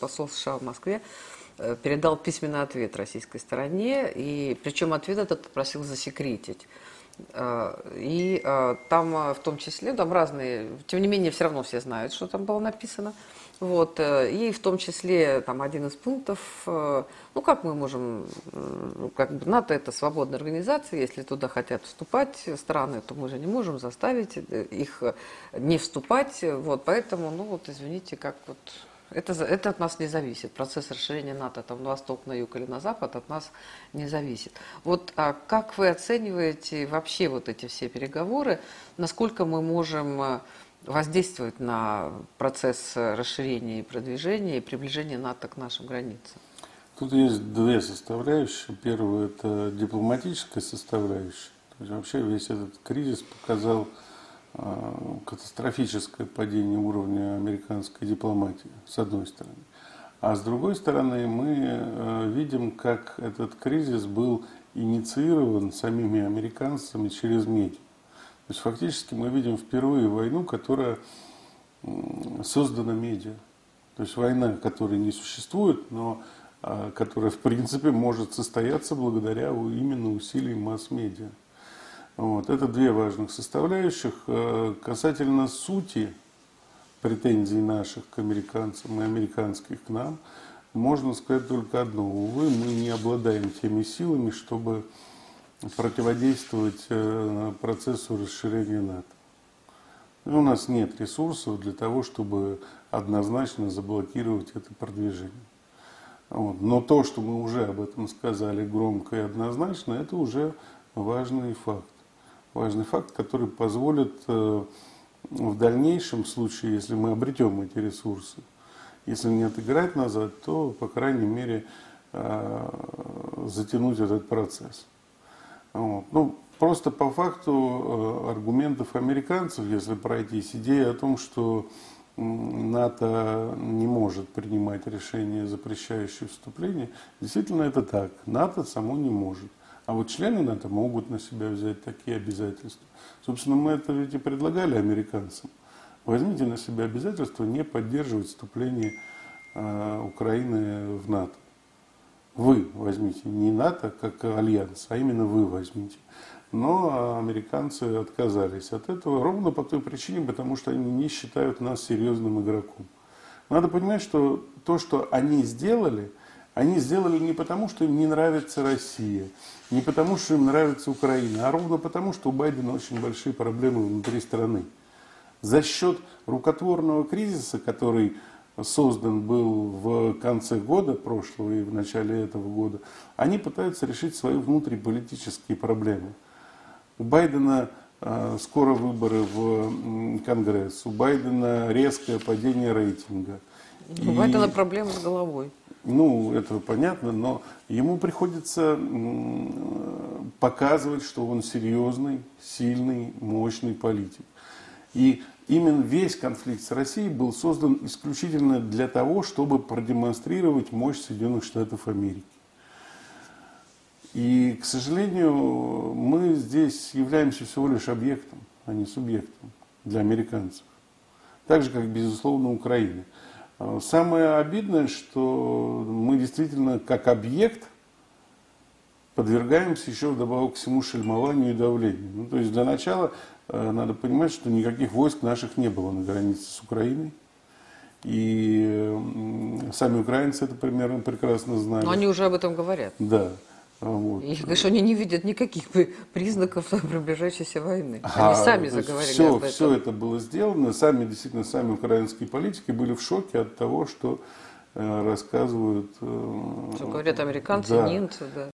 посол США в Москве э, передал письменный ответ российской стороне, и причем ответ этот попросил засекретить. Э, и э, там в том числе, там разные, тем не менее, все равно все знают, что там было написано. Вот, и в том числе там один из пунктов, ну как мы можем, как бы НАТО это свободная организация, если туда хотят вступать страны, то мы же не можем заставить их не вступать, вот, поэтому, ну вот извините, как вот это, это от нас не зависит. Процесс расширения НАТО там, на восток, на юг или на запад от нас не зависит. Вот а как вы оцениваете вообще вот эти все переговоры? Насколько мы можем э, воздействовать на процесс расширения и продвижения и приближения НАТО к нашим границам? Тут есть две составляющие. Первая – это дипломатическая составляющая. То есть вообще весь этот кризис показал катастрофическое падение уровня американской дипломатии, с одной стороны. А с другой стороны, мы э, видим, как этот кризис был инициирован самими американцами через медиа. То есть фактически мы видим впервые войну, которая создана медиа. То есть война, которая не существует, но э, которая в принципе может состояться благодаря именно усилиям масс-медиа. Вот. Это две важных составляющих. Э, касательно сути претензий наших к американцам и американских к нам, можно сказать только одно. Увы, мы не обладаем теми силами, чтобы противодействовать э, процессу расширения НАТО. У нас нет ресурсов для того, чтобы однозначно заблокировать это продвижение. Вот. Но то, что мы уже об этом сказали громко и однозначно, это уже важный факт важный факт, который позволит э, в дальнейшем случае, если мы обретем эти ресурсы, если не отыграть назад, то, по крайней мере, э, затянуть этот процесс. Вот. Ну, просто по факту э, аргументов американцев, если пройтись, идея о том, что НАТО не может принимать решения, запрещающие вступление, действительно это так. НАТО само не может. А вот члены НАТО могут на себя взять такие обязательства. Собственно, мы это ведь и предлагали американцам. Возьмите на себя обязательство не поддерживать вступление э, Украины в НАТО. Вы возьмите, не НАТО как альянс, а именно вы возьмите. Но американцы отказались от этого ровно по той причине, потому что они не считают нас серьезным игроком. Надо понимать, что то, что они сделали – они сделали не потому, что им не нравится Россия, не потому, что им нравится Украина, а ровно потому, что у Байдена очень большие проблемы внутри страны. За счет рукотворного кризиса, который создан был в конце года прошлого и в начале этого года, они пытаются решить свои внутриполитические проблемы. У Байдена э, скоро выборы в Конгресс, у Байдена резкое падение рейтинга. У Байдена проблемы с головой. Ну, это понятно, но ему приходится показывать, что он серьезный, сильный, мощный политик. И именно весь конфликт с Россией был создан исключительно для того, чтобы продемонстрировать мощь Соединенных Штатов Америки. И, к сожалению, мы здесь являемся всего лишь объектом, а не субъектом для американцев. Так же, как, безусловно, Украина. А, самое обидное, что мы действительно как объект подвергаемся еще вдобавок к всему шельмованию и давлению. Ну, то есть для начала э, надо понимать, что никаких войск наших не было на границе с Украиной. И сами украинцы это примерно прекрасно знают. Но они уже об этом говорят. Да. Вот. И что они не видят никаких признаков приближающейся войны. Они а, сами заговорили все, об этом. Все это было сделано. Сами, действительно, сами украинские политики были в шоке от того, что э, рассказывают... Э, что говорят американцы, да. немцы, да.